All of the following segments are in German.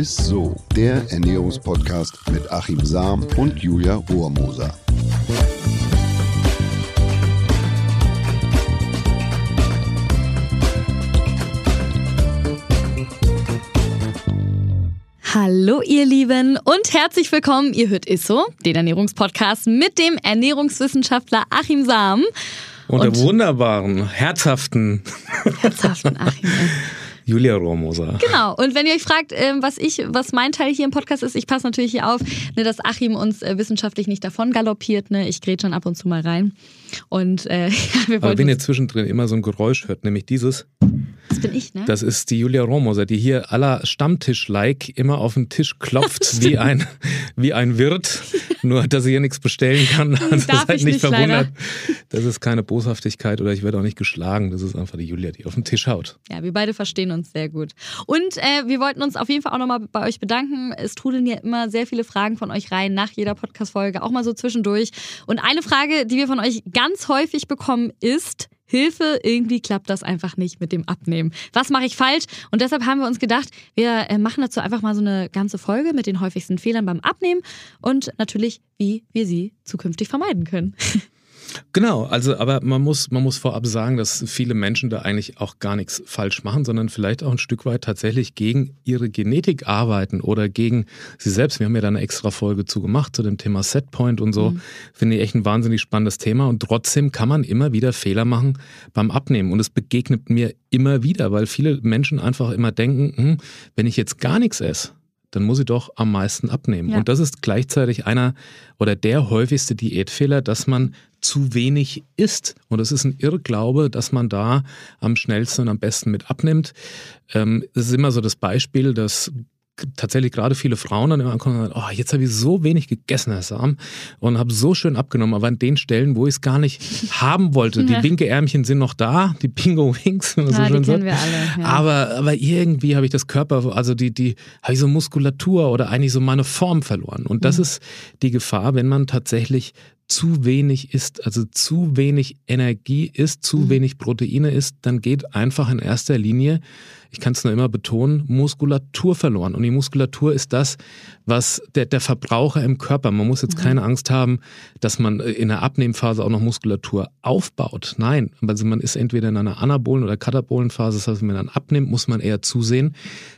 ist so, der Ernährungspodcast mit Achim Sam und Julia Rohrmoser. Hallo ihr Lieben und herzlich willkommen. Ihr hört ISSO, den Ernährungspodcast mit dem Ernährungswissenschaftler Achim Sam. Und, und der wunderbaren, herzhaften, herzhaften Achim. Julia Rohrmoser. Genau. Und wenn ihr euch fragt, ähm, was ich, was mein Teil hier im Podcast ist, ich passe natürlich hier auf, ne, dass Achim uns äh, wissenschaftlich nicht davon galoppiert. Ne? Ich grätsche schon ab und zu mal rein. Und äh, ja, wir Aber wenn ihr zwischendrin immer so ein Geräusch hört, nämlich dieses. Das bin ich, ne? Das ist die Julia Rohrmoser, die hier aller Stammtisch-like immer auf den Tisch klopft wie ein, wie ein Wirt. Nur, dass sie hier nichts bestellen kann. Also Darf seid nicht, nicht verwundert. Leider. Das ist keine Boshaftigkeit oder ich werde auch nicht geschlagen. Das ist einfach die Julia, die auf den Tisch haut. Ja, wir beide verstehen uns sehr gut. Und äh, wir wollten uns auf jeden Fall auch nochmal bei euch bedanken. Es trudeln ja immer sehr viele Fragen von euch rein nach jeder Podcast-Folge, auch mal so zwischendurch. Und eine Frage, die wir von euch ganz häufig bekommen, ist, Hilfe, irgendwie klappt das einfach nicht mit dem Abnehmen. Was mache ich falsch? Und deshalb haben wir uns gedacht, wir äh, machen dazu einfach mal so eine ganze Folge mit den häufigsten Fehlern beim Abnehmen und natürlich, wie wir sie zukünftig vermeiden können. Genau, also aber man muss, man muss vorab sagen, dass viele Menschen da eigentlich auch gar nichts falsch machen, sondern vielleicht auch ein Stück weit tatsächlich gegen ihre Genetik arbeiten oder gegen sie selbst. Wir haben ja da eine extra Folge zu gemacht zu dem Thema Setpoint und so. Mhm. Finde ich echt ein wahnsinnig spannendes Thema und trotzdem kann man immer wieder Fehler machen beim Abnehmen und es begegnet mir immer wieder, weil viele Menschen einfach immer denken, hm, wenn ich jetzt gar nichts esse, dann muss ich doch am meisten abnehmen. Ja. Und das ist gleichzeitig einer oder der häufigste Diätfehler, dass man zu wenig isst. Und das ist ein Irrglaube, dass man da am schnellsten und am besten mit abnimmt. Ähm, das ist immer so das Beispiel, dass tatsächlich gerade viele Frauen dann immer ankommen und sagen, oh, jetzt habe ich so wenig gegessen, Herr Sam, und habe so schön abgenommen, aber an den Stellen, wo ich es gar nicht haben wollte. Die Winkeärmchen sind noch da, die Bingo Wings, ja, so schön sagt. Ja. Aber, aber irgendwie habe ich das Körper, also die, die, habe ich so Muskulatur oder eigentlich so meine Form verloren. Und das mhm. ist die Gefahr, wenn man tatsächlich zu wenig isst, also zu wenig Energie isst, zu mhm. wenig Proteine isst, dann geht einfach in erster Linie, ich kann es nur immer betonen, Muskulatur verloren. Und die Muskulatur ist das, was der, der Verbraucher im Körper, man muss jetzt mhm. keine Angst haben, dass man in der Abnehmphase auch noch Muskulatur aufbaut. Nein, also man ist entweder in einer anabolen oder katabolen Phase, das heißt, wenn man dann abnimmt, muss man eher zusehen,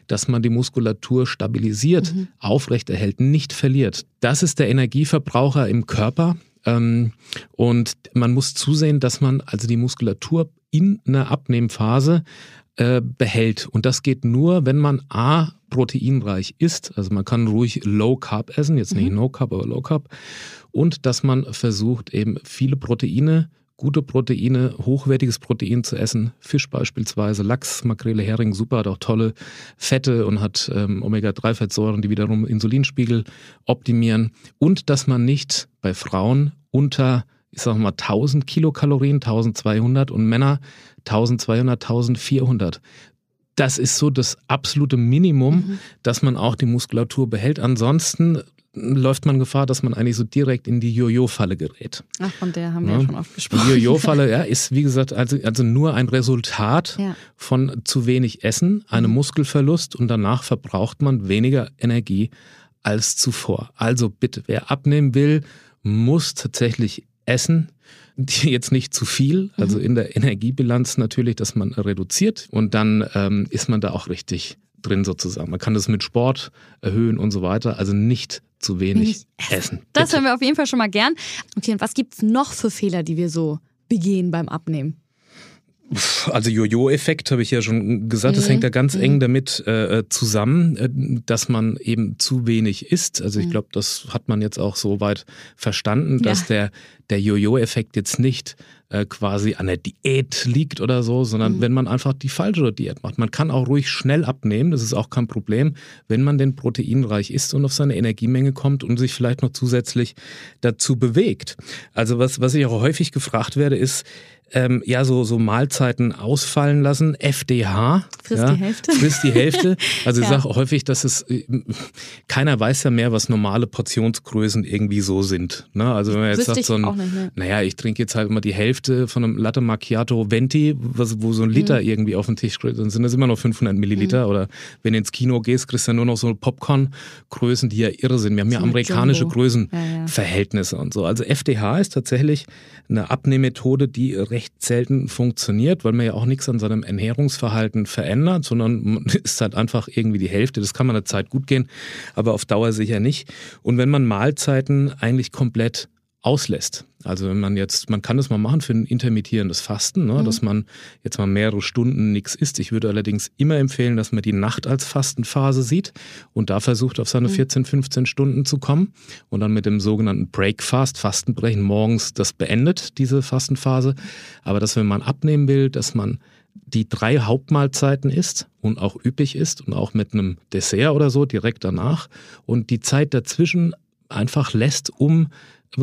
dass man die Muskulatur stabilisiert, mhm. aufrechterhält, nicht verliert. Das ist der Energieverbraucher im Körper. Ähm, und man muss zusehen, dass man also die Muskulatur in einer Abnehmphase äh, behält. Und das geht nur, wenn man A, proteinreich isst. Also man kann ruhig Low Carb essen, jetzt nicht mhm. No Carb, aber Low Carb. Und dass man versucht, eben viele Proteine gute Proteine, hochwertiges Protein zu essen. Fisch beispielsweise, Lachs, Makrele, Hering, super, hat auch tolle Fette und hat ähm, Omega-3-Fettsäuren, die wiederum Insulinspiegel optimieren. Und dass man nicht bei Frauen unter, ich sag mal, 1000 Kilokalorien, 1200 und Männer 1200, 1400 das ist so das absolute Minimum, mhm. dass man auch die Muskulatur behält. Ansonsten läuft man Gefahr, dass man eigentlich so direkt in die Jojo-Falle gerät. Ach, von der haben wir ja, schon oft gesprochen. Die Jojo-Falle ja, ist, wie gesagt, also, also nur ein Resultat ja. von zu wenig Essen, einem mhm. Muskelverlust und danach verbraucht man weniger Energie als zuvor. Also bitte, wer abnehmen will, muss tatsächlich essen. Jetzt nicht zu viel, also mhm. in der Energiebilanz natürlich, dass man reduziert und dann ähm, ist man da auch richtig drin sozusagen. Man kann das mit Sport erhöhen und so weiter, also nicht zu wenig essen. essen. Das hören wir auf jeden Fall schon mal gern. Okay, und was gibt es noch für Fehler, die wir so begehen beim Abnehmen? Also Jojo-Effekt habe ich ja schon gesagt, das mhm. hängt da ganz mhm. eng damit äh, zusammen, äh, dass man eben zu wenig isst. Also ich mhm. glaube, das hat man jetzt auch so weit verstanden, dass ja. der, der Jojo-Effekt jetzt nicht äh, quasi an der Diät liegt oder so, sondern mhm. wenn man einfach die falsche Diät macht. Man kann auch ruhig schnell abnehmen, das ist auch kein Problem, wenn man denn proteinreich isst und auf seine Energiemenge kommt und sich vielleicht noch zusätzlich dazu bewegt. Also was, was ich auch häufig gefragt werde, ist, ähm, ja so, so Mahlzeiten ausfallen lassen. FDH. Frisst ja, die Hälfte. Frisst die Hälfte. Also ich Ja. sage häufig, dass es, äh, keiner weiß ja mehr, was normale Portionsgrößen irgendwie so sind. Ne? Also wenn man jetzt sagt, so ein, nicht, ne? naja, ich trinke jetzt halt immer die Hälfte von einem Latte Macchiato Venti, was, wo so ein Liter Mhm. irgendwie auf den Tisch steht, dann sind das immer noch 500 Milliliter. Oder wenn du ins Kino gehst, kriegst du ja nur noch so Popcorn-Größen, die ja irre sind. Wir haben ja So eine amerikanische. Größenverhältnisse und so. Also FDH ist tatsächlich eine Abnehmmethode, die recht selten funktioniert, weil man ja auch nichts an seinem Ernährungsverhalten verändert, sondern man ist halt einfach irgendwie die Hälfte. Das kann man eine Zeit gut gehen, aber auf Dauer sicher nicht. Und wenn man Mahlzeiten eigentlich komplett auslässt. Also wenn man jetzt, man kann das mal machen für ein intermittierendes Fasten, ne, dass man jetzt mal mehrere Stunden nichts isst. Ich würde allerdings immer empfehlen, dass man die Nacht als Fastenphase sieht und da versucht, auf seine 14, 15 Stunden zu kommen und dann mit dem sogenannten Breakfast, Fastenbrechen, morgens das beendet, diese Fastenphase. Aber dass wenn man abnehmen will, dass man die drei Hauptmahlzeiten isst und auch üppig ist und auch mit einem Dessert oder so direkt danach und die Zeit dazwischen einfach lässt, um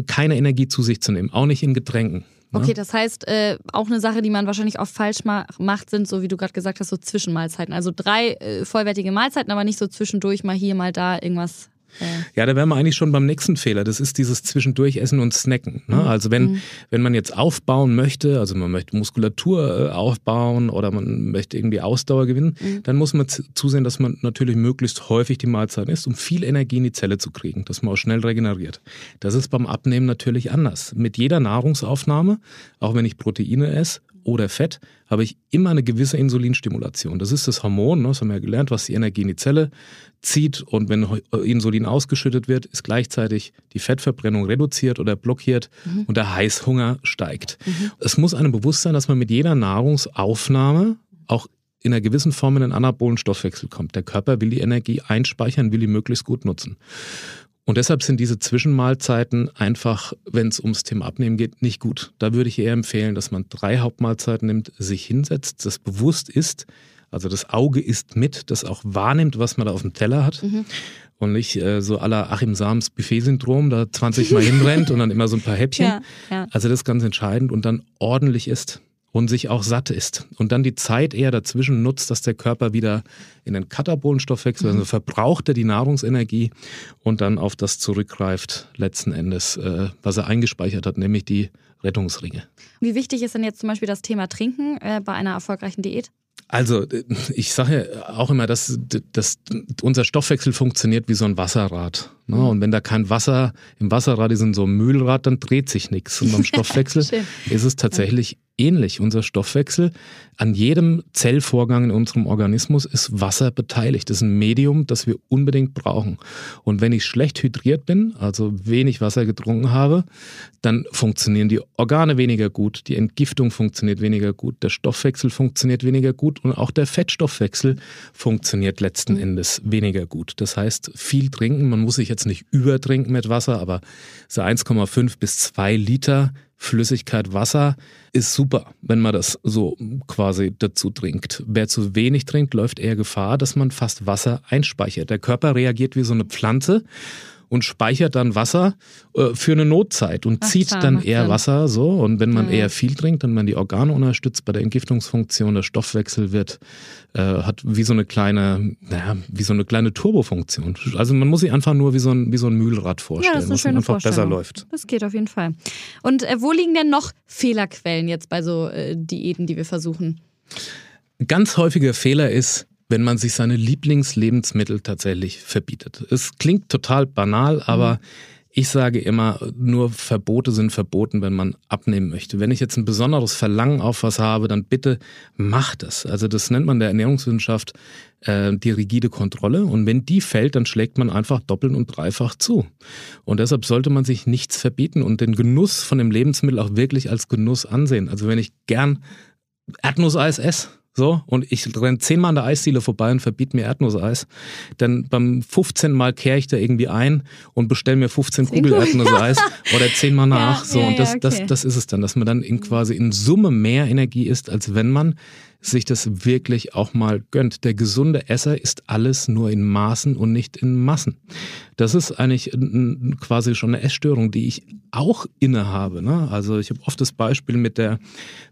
keine Energie zu sich zu nehmen, auch nicht in Getränken. ne? Okay, das heißt, äh, auch eine Sache, die man wahrscheinlich oft falsch ma macht, sind, so wie du gerade gesagt hast, so Zwischenmahlzeiten. Also drei äh, vollwertige Mahlzeiten, aber nicht so zwischendurch mal hier, mal da irgendwas. Äh, Ja, da wären wir eigentlich schon beim nächsten Fehler. Das ist dieses Zwischendurch Essen und Snacken. Ne? Also wenn, wenn man jetzt aufbauen möchte, also man möchte Muskulatur äh, aufbauen oder man möchte irgendwie Ausdauer gewinnen, dann muss man zusehen, dass man natürlich möglichst häufig die Mahlzeiten isst, um viel Energie in die Zelle zu kriegen, dass man auch schnell regeneriert. Das ist beim Abnehmen natürlich anders. Mit jeder Nahrungsaufnahme, auch wenn ich Proteine esse, oder Fett, habe ich immer eine gewisse Insulinstimulation. Das ist das Hormon, ne, das haben wir ja gelernt, was die Energie in die Zelle zieht. Und wenn Insulin ausgeschüttet wird, ist gleichzeitig die Fettverbrennung reduziert oder blockiert und der Heißhunger steigt. Es muss einem bewusst sein, dass man mit jeder Nahrungsaufnahme auch in einer gewissen Form in den anabolen Stoffwechsel kommt. Der Körper will die Energie einspeichern, will die möglichst gut nutzen. Und deshalb sind diese Zwischenmahlzeiten einfach, wenn es ums Thema Abnehmen geht, nicht gut. Da würde ich eher empfehlen, dass man drei Hauptmahlzeiten nimmt, sich hinsetzt, das bewusst isst. Also das Auge isst mit, das auch wahrnimmt, was man da auf dem Teller hat. Und nicht äh, so aller Achim Sams Buffet-Syndrom, da 20 Mal hinrennt und dann immer so ein paar Häppchen. Ja, ja. Also das ist ganz entscheidend und dann ordentlich isst und sich auch satt isst. Und dann die Zeit eher dazwischen nutzt, dass der Körper wieder in den Katabolenstoffwechsel, also verbraucht er die Nahrungsenergie und dann auf das zurückgreift, letzten Endes, äh, was er eingespeichert hat, nämlich die Rettungsringe. Wie wichtig ist denn jetzt zum Beispiel das Thema Trinken äh, bei einer erfolgreichen Diät? Also, äh, ich sage ja auch immer, dass, dass unser Stoffwechsel funktioniert wie so ein Wasserrad. Ne? Und wenn da kein Wasser im Wasserrad ist, in so einem Mühlrad, dann dreht sich nichts. Und beim Stoffwechsel ist es tatsächlich ähnlich. Unser Stoffwechsel, an jedem Zellvorgang in unserem Organismus ist Wasser beteiligt. Das ist ein Medium, das wir unbedingt brauchen. Und wenn ich schlecht hydriert bin, also wenig Wasser getrunken habe, dann funktionieren die Organe weniger gut, die Entgiftung funktioniert weniger gut, der Stoffwechsel funktioniert weniger gut und auch der Fettstoffwechsel funktioniert letzten Endes weniger gut. Das heißt, viel trinken, man muss sich jetzt nicht übertrinken mit Wasser, aber so 1,5 bis 2 Liter Flüssigkeit Wasser ist super, wenn man das so quasi dazu trinkt. Wer zu wenig trinkt, läuft eher Gefahr, dass man fast Wasser einspeichert. Der Körper reagiert wie so eine Pflanze und speichert dann Wasser äh, für eine Notzeit und Ach, zieht klar, dann eher Sinn. Wasser so. Und wenn man ja. eher viel trinkt, dann werden die Organe unterstützt bei der Entgiftungsfunktion, der Stoffwechsel wird, äh, hat wie so eine kleine, naja, wie so eine kleine Turbofunktion. Also man muss sich einfach nur wie so ein, wie so ein Mühlrad vorstellen, Ja, das dann schöne einfach besser läuft. Das geht auf jeden Fall. Und äh, wo liegen denn noch Fehlerquellen jetzt bei so äh, Diäten, die wir versuchen? Ganz häufiger Fehler ist, wenn man sich seine Lieblingslebensmittel tatsächlich verbietet. Es klingt total banal, aber ich sage immer, nur Verbote sind verboten, wenn man abnehmen möchte. Wenn ich jetzt ein besonderes Verlangen auf was habe, dann bitte mach das. Also das nennt man der Ernährungswissenschaft äh, die rigide Kontrolle. Und wenn die fällt, dann schlägt man einfach doppelt und dreifach zu. Und deshalb sollte man sich nichts verbieten und den Genuss von dem Lebensmittel auch wirklich als Genuss ansehen. Also wenn ich gern Erdnusseis esse, so, und ich renne zehnmal an der Eisdiele vorbei und verbiete mir Erdnusseis, dann beim 15 Mal kehre ich da irgendwie ein und bestelle mir 15 Zehn Kugel. Erdnusseis oder zehnmal nach. Ja, so, ja, und das, ja, das, okay. das ist es dann, dass man dann in quasi in Summe mehr Energie isst, als wenn man sich das wirklich auch mal gönnt. Der gesunde Esser ist alles nur in Maßen und nicht in Massen. Das ist eigentlich quasi schon eine Essstörung, die ich auch innehabe. Ne? Also ich habe oft das Beispiel mit der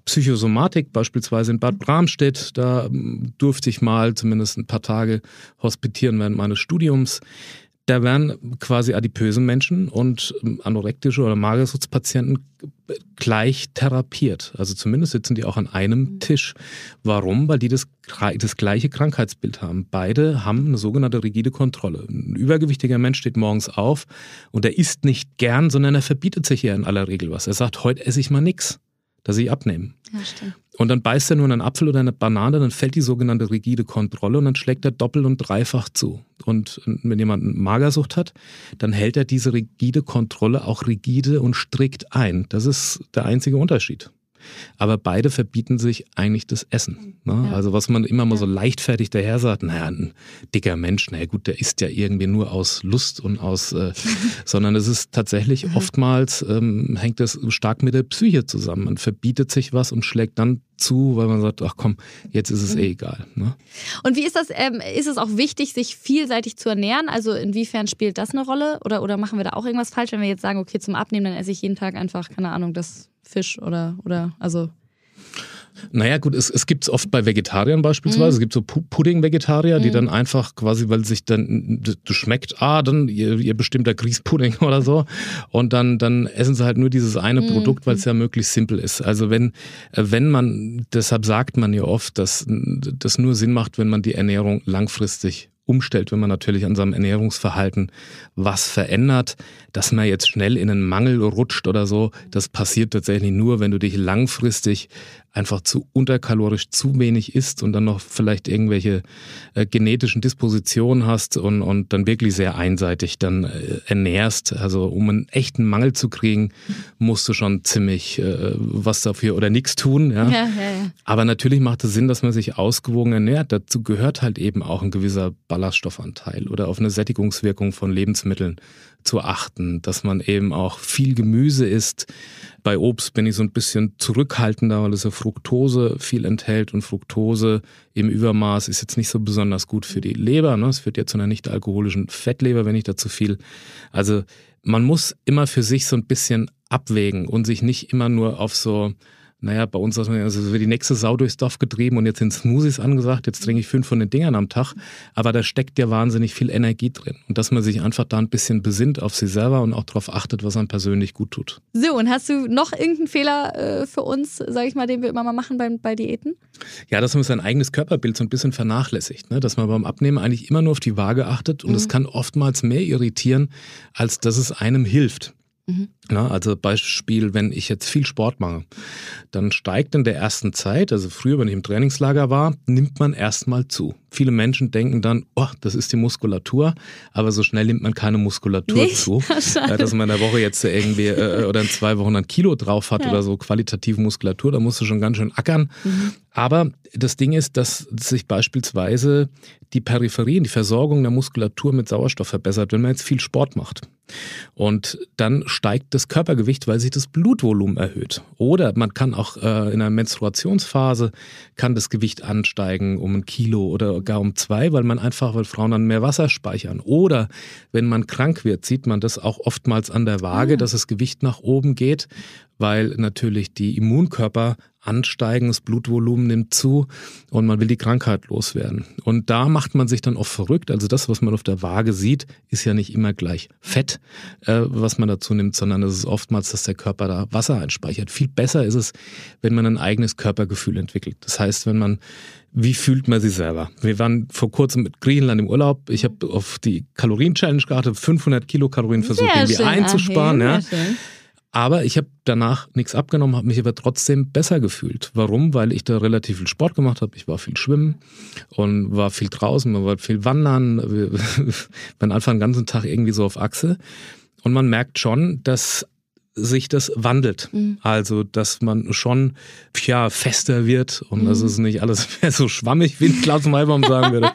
Psychosomatik, beispielsweise in Bad Bramstedt. Da ähm, durfte ich mal zumindest ein paar Tage hospitieren während meines Studiums. Da werden quasi adipöse Menschen und ähm, anorektische oder Magersuchtspatienten gleich therapiert. Also zumindest sitzen die auch an einem mhm. Tisch. Warum? Weil die das, das gleiche Krankheitsbild haben. Beide haben eine sogenannte rigide Kontrolle. Ein übergewichtiger Mensch steht morgens auf und er isst nicht gern, sondern er verbietet sich ja in aller Regel was. Er sagt, heute esse ich mal nichts dass ich abnehme. Ja, stimmt. Und dann beißt er nur einen Apfel oder eine Banane, dann fällt die sogenannte rigide Kontrolle und dann schlägt er doppelt und dreifach zu. Und wenn jemand Magersucht hat, dann hält er diese rigide Kontrolle auch rigide und strikt ein. Das ist der einzige Unterschied. Aber beide verbieten sich eigentlich das Essen. Ne? Ja. Also was man immer mal so leichtfertig daher sagt, naja, ein dicker Mensch, naja gut, der isst ja irgendwie nur aus Lust und aus, äh, sondern es ist tatsächlich oftmals, ähm, hängt das stark mit der Psyche zusammen. Man verbietet sich was und schlägt dann zu, weil man sagt, ach komm, jetzt ist es mhm. eh egal. Ne? Und wie ist das, ähm, ist es auch wichtig, sich vielseitig zu ernähren? Also inwiefern spielt das eine Rolle? Oder, oder machen wir da auch irgendwas falsch, wenn wir jetzt sagen, okay, zum Abnehmen, dann esse ich jeden Tag einfach, keine Ahnung, das Fisch oder, oder also. Naja, gut, es, es gibt es oft bei Vegetariern beispielsweise. Mhm. Es gibt so Pudding-Vegetarier, die mhm. dann einfach quasi, weil sich dann, du schmeckt, ah, dann ihr, ihr bestimmter Grießpudding oder so. Und dann, dann essen sie halt nur dieses eine mhm. Produkt, weil es ja möglichst simpel ist. Also wenn, wenn man, deshalb sagt man ja oft, dass das nur Sinn macht, wenn man die Ernährung langfristig umstellt, wenn man natürlich an seinem Ernährungsverhalten was verändert, dass man jetzt schnell in einen Mangel rutscht oder so, das passiert tatsächlich nur, wenn du dich langfristig einfach zu unterkalorisch zu wenig isst und dann noch vielleicht irgendwelche äh, genetischen Dispositionen hast und, und dann wirklich sehr einseitig dann äh, ernährst. Also um einen echten Mangel zu kriegen, musst du schon ziemlich äh, was dafür oder nichts tun. Ja? Ja, ja, ja. Aber natürlich macht es Sinn, dass man sich ausgewogen ernährt. Dazu gehört halt eben auch ein gewisser Ballaststoffanteil oder auf eine Sättigungswirkung von Lebensmitteln zu achten, dass man eben auch viel Gemüse isst. Bei Obst bin ich so ein bisschen zurückhaltender, weil es ja Fructose viel enthält und Fructose im Übermaß ist jetzt nicht so besonders gut für die Leber. Ne? Es führt ja zu einer nicht alkoholischen Fettleber, wenn ich da zu viel. Also man muss immer für sich so ein bisschen abwägen und sich nicht immer nur auf so naja, bei uns also wird die nächste Sau durchs Dorf getrieben und jetzt sind Smoothies angesagt, jetzt trinke ich fünf von den Dingern am Tag, aber da steckt ja wahnsinnig viel Energie drin und dass man sich einfach da ein bisschen besinnt auf sich selber und auch darauf achtet, was einem persönlich gut tut. So, und hast du noch irgendeinen Fehler äh, für uns, sage ich mal, den wir immer mal machen bei, bei Diäten? Ja, dass man sein eigenes Körperbild so ein bisschen vernachlässigt, ne? dass man beim Abnehmen eigentlich immer nur auf die Waage achtet und es mhm. kann oftmals mehr irritieren, als dass es einem hilft. Mhm. Na, also Beispiel, wenn ich jetzt viel Sport mache, dann steigt in der ersten Zeit, also früher, wenn ich im Trainingslager war, nimmt man erstmal zu. Viele Menschen denken dann, oh, das ist die Muskulatur, aber so schnell nimmt man keine Muskulatur Nicht? zu. dass man in der Woche jetzt irgendwie äh, oder in zwei Wochen ein Kilo drauf hat ja. oder so qualitative Muskulatur, da musst du schon ganz schön ackern. Mhm. Aber das Ding ist, dass sich beispielsweise die Peripherien, die Versorgung der Muskulatur mit Sauerstoff verbessert, wenn man jetzt viel Sport macht. Und dann steigt das Körpergewicht, weil sich das Blutvolumen erhöht. Oder man kann auch äh, in einer Menstruationsphase kann das Gewicht ansteigen um ein Kilo oder gar um zwei, weil man einfach, weil Frauen dann mehr Wasser speichern. Oder wenn man krank wird, sieht man das auch oftmals an der Waage, ah. dass das Gewicht nach oben geht, weil natürlich die Immunkörper ansteigen, das Blutvolumen nimmt zu und man will die Krankheit loswerden. Und da macht man sich dann oft verrückt. Also das, was man auf der Waage sieht, ist ja nicht immer gleich Fett, äh, was man dazu nimmt, sondern es ist oftmals, dass der Körper da Wasser einspeichert. Viel besser ist es, wenn man ein eigenes Körpergefühl entwickelt. Das heißt, wenn man wie fühlt man sich selber? Wir waren vor kurzem mit Griechenland im Urlaub. Ich habe auf die Kalorien-Challenge geachtet, 500 Kilokalorien versucht, Sehr irgendwie schön, einzusparen. Achim, ja. Aber ich habe danach nichts abgenommen, habe mich aber trotzdem besser gefühlt. Warum? Weil ich da relativ viel Sport gemacht habe. Ich war viel schwimmen und war viel draußen, man war viel wandern. Wir waren einfach den ganzen Tag irgendwie so auf Achse. Und man merkt schon, dass sich das wandelt. Mhm. Also, dass man schon ja, fester wird und mhm. dass es nicht alles mehr so schwammig, wie Klaus Maibaum sagen würde.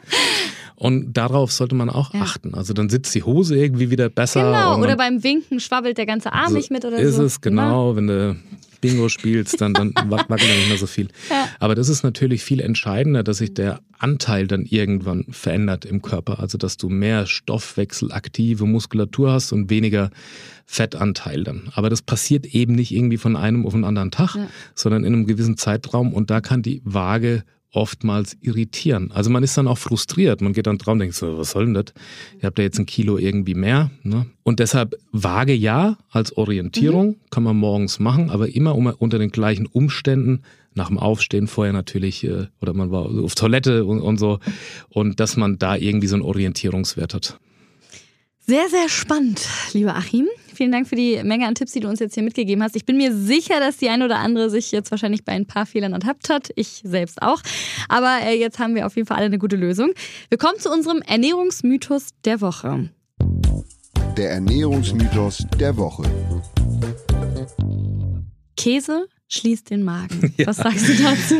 Und darauf sollte man auch ja. achten. Also dann sitzt die Hose irgendwie wieder besser. Genau, oder beim Winken schwabbelt der ganze Arm so nicht mit oder ist so. Ist es, genau. genau. Wenn du Bingo spielst, dann, dann wackelt er nicht mehr so viel. Ja. Aber das ist natürlich viel entscheidender, dass sich der Anteil dann irgendwann verändert im Körper. Also dass du mehr stoffwechselaktive Muskulatur hast und weniger Fettanteil dann. Aber das passiert eben nicht irgendwie von einem auf den anderen Tag, ja. sondern in einem gewissen Zeitraum. Und da kann die Waage oftmals irritieren. Also man ist dann auch frustriert. Man geht dann drauf und denkt so, was soll denn das? Ihr habt ja jetzt ein Kilo irgendwie mehr. Ne? Und deshalb Waage ja als Orientierung mhm. kann man morgens machen, aber immer unter den gleichen Umständen. Nach dem Aufstehen vorher natürlich, äh, oder man war auf Toilette und, und so. Und dass man da irgendwie so einen Orientierungswert hat. Sehr, sehr spannend, lieber Achim. Vielen Dank für die Menge an Tipps, die du uns jetzt hier mitgegeben hast. Ich bin mir sicher, dass die ein oder andere sich jetzt wahrscheinlich bei ein paar Fehlern ertappt hat. Ich selbst auch. Aber äh, jetzt haben wir auf jeden Fall alle eine gute Lösung. Wir kommen zu unserem Ernährungsmythos der Woche. Der Ernährungsmythos der Woche. Käse schließt den Magen. Ja. Was sagst du dazu?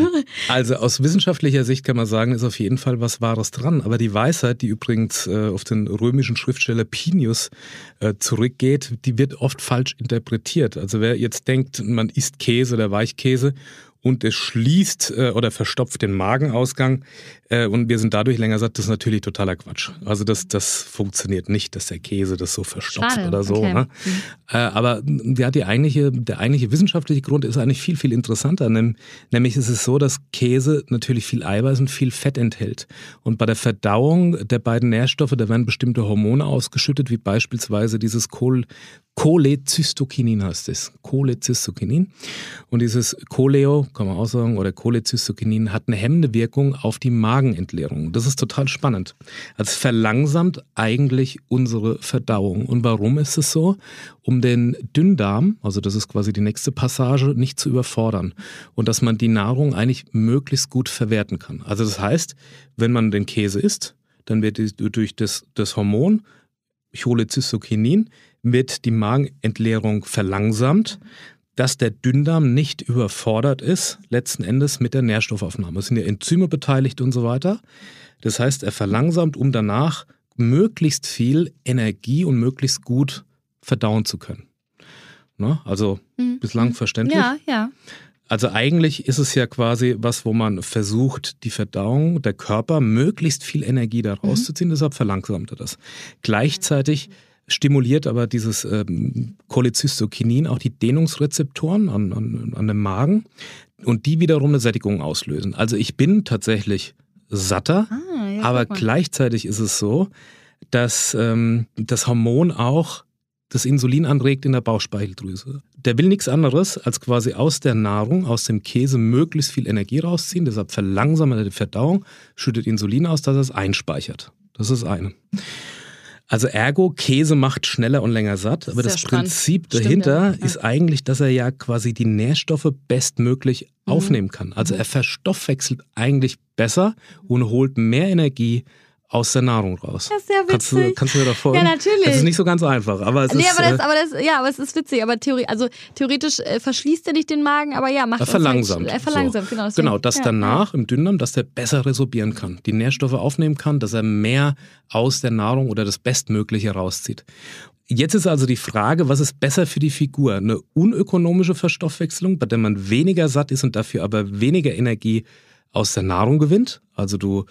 Also aus wissenschaftlicher Sicht kann man sagen, ist auf jeden Fall was Wahres dran. Aber die Weisheit, die übrigens äh, auf den römischen Schriftsteller Plinius äh, zurückgeht, die wird oft falsch interpretiert. Also wer jetzt denkt, man isst Käse oder Weichkäse und es schließt äh, oder verstopft den Magenausgang äh, und wir sind dadurch länger satt, das ist natürlich totaler Quatsch. Also das, das funktioniert nicht, dass der Käse das so verstopft Schade, oder so. Okay. Ne? Mhm. Äh, aber ja, die eigentliche, der eigentliche wissenschaftliche Grund ist eigentlich viel, viel interessanter. Nämlich ist es so, dass Käse natürlich viel Eiweiß und viel Fett enthält. Und bei der Verdauung der beiden Nährstoffe, da werden bestimmte Hormone ausgeschüttet, wie beispielsweise dieses Kohl, Cholecystokinin heißt es. Cholecystokinin. Und dieses Choleo, kann man auch sagen, oder Cholecystokinin hat eine hemmende Wirkung auf die Magenentleerung. Das ist total spannend. Also es verlangsamt eigentlich unsere Verdauung. Und warum ist es so? Um den Dünndarm, also das ist quasi die nächste Passage, nicht zu überfordern. Und dass man die Nahrung eigentlich möglichst gut verwerten kann. Also das heißt, wenn man den Käse isst, dann wird durch das, das Hormon Cholecystokinin wird die Magenentleerung verlangsamt, dass der Dünndarm nicht überfordert ist, letzten Endes mit der Nährstoffaufnahme. Es sind ja Enzyme beteiligt und so weiter. Das heißt, er verlangsamt, um danach möglichst viel Energie und möglichst gut verdauen zu können. Ne? Also mhm. bislang verständlich. Ja, ja. Also eigentlich ist es ja quasi was, wo man versucht, die Verdauung, der Körper möglichst viel Energie da mhm. rauszuziehen, mhm. deshalb verlangsamt er das. Gleichzeitig stimuliert aber dieses ähm, Cholecystokinin auch die Dehnungsrezeptoren an, an, an dem Magen und die wiederum eine Sättigung auslösen. Also ich bin tatsächlich satter, ah, ja, aber gleichzeitig ist es so, dass ähm, das Hormon auch das Insulin anregt in der Bauchspeicheldrüse. Der will nichts anderes, als quasi aus der Nahrung, aus dem Käse möglichst viel Energie rausziehen. Deshalb verlangsamt er die Verdauung, schüttet Insulin aus, dass er es einspeichert. Das ist eine. Also ergo, Käse macht schneller und länger satt, aber das spannend. Prinzip dahinter Stimmt, ja. ist eigentlich, dass er ja quasi die Nährstoffe bestmöglich mhm. aufnehmen kann. Also mhm. er verstoffwechselt eigentlich besser und holt mehr Energie aus der Nahrung raus. Das ist sehr witzig. Kannst du, kannst du mir da folgen? Ja, natürlich. Das ist nicht so ganz einfach, aber es nee, ist... Aber das, äh, aber das, ja, aber es ist witzig. Aber theori also theoretisch äh, verschließt er nicht den Magen, aber ja, macht er verlangsamt. Er verlangsamt, so. genau. Deswegen, genau, dass ja, danach ja. im Dünndarm, dass der besser resorbieren kann, die Nährstoffe aufnehmen kann, dass er mehr aus der Nahrung oder das Bestmögliche rauszieht. Jetzt ist also die Frage, was ist besser für die Figur? Eine unökonomische Verstoffwechslung, bei der man weniger satt ist und dafür aber weniger Energie aus der Nahrung gewinnt. Also du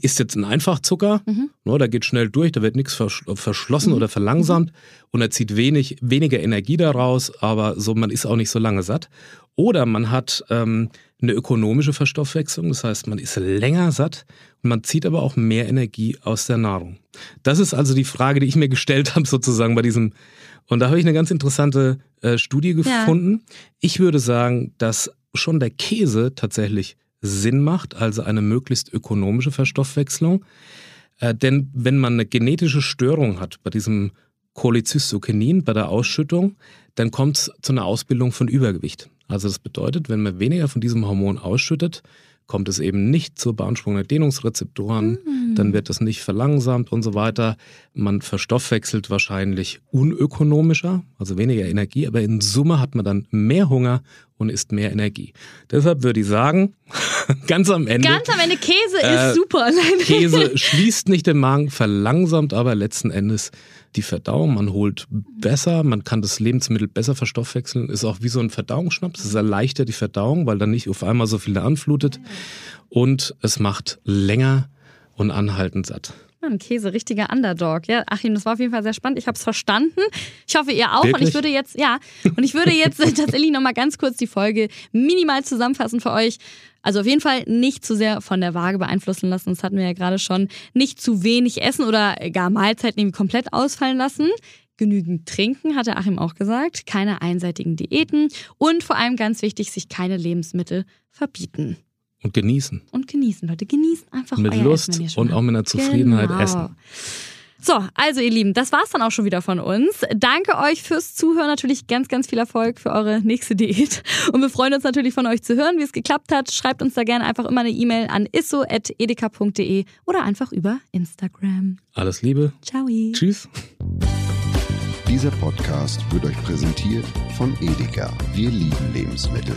ist jetzt ein Einfachzucker, mhm. ne, da geht schnell durch, da wird nichts verschlossen mhm. oder verlangsamt und er zieht wenig, weniger Energie daraus, aber so, man ist auch nicht so lange satt. Oder man hat ähm, eine ökonomische Verstoffwechslung, das heißt, man ist länger satt und man zieht aber auch mehr Energie aus der Nahrung. Das ist also die Frage, die ich mir gestellt habe, sozusagen bei diesem. Und da habe ich eine ganz interessante äh, Studie gefunden. Ja. Ich würde sagen, dass schon der Käse tatsächlich Sinn macht, also eine möglichst ökonomische Verstoffwechslung. Äh, denn wenn man eine genetische Störung hat bei diesem Cholecystokinin, bei der Ausschüttung, dann kommt es zu einer Ausbildung von Übergewicht. Also das bedeutet, wenn man weniger von diesem Hormon ausschüttet, kommt es eben nicht zur Beanspruchung der Dehnungsrezeptoren, mhm. dann wird das nicht verlangsamt und so weiter. Man verstoffwechselt wahrscheinlich unökonomischer, also weniger Energie, aber in Summe hat man dann mehr Hunger und isst mehr Energie. Deshalb würde ich sagen, ganz am Ende. Ganz am Ende, Käse Äh, ist super. Nein. Käse schließt nicht den Magen, verlangsamt aber letzten Endes die Verdauung. Man holt besser, man kann das Lebensmittel besser verstoffwechseln. Ist auch wie so ein Verdauungsschnaps. Es erleichtert die Verdauung, weil dann nicht auf einmal so viel anflutet. Und es macht länger und anhaltend satt. Ein Käse, richtiger Underdog. Ja, Achim, das war auf jeden Fall sehr spannend. Ich habe es verstanden. Ich hoffe, ihr auch. Und Wirklich? ich würde jetzt, ja, und ich würde jetzt tatsächlich nochmal ganz kurz die Folge minimal zusammenfassen für euch. Also auf jeden Fall nicht zu sehr von der Waage beeinflussen lassen. Das hatten wir ja gerade schon. Nicht zu wenig essen oder gar Mahlzeiten irgendwie komplett ausfallen lassen. Genügend trinken, hat der Achim auch gesagt. Keine einseitigen Diäten. Und vor allem ganz wichtig, sich keine Lebensmittel verbieten. Und genießen. Und genießen, Leute. Genießen einfach Mit euer Lust Essen, wenn ihr schon und auch mit einer Zufriedenheit Genau. essen. So, also ihr Lieben, das war's dann auch schon wieder von uns. Danke euch fürs Zuhören. Natürlich ganz, ganz viel Erfolg für eure nächste Diät. Und wir freuen uns natürlich von euch zu hören, wie es geklappt hat. Schreibt uns da gerne einfach immer eine E-Mail an isso.edeka.de oder einfach über Instagram. Alles Liebe. Ciao. Tschüss. Dieser Podcast wird euch präsentiert von Edeka. Wir lieben Lebensmittel.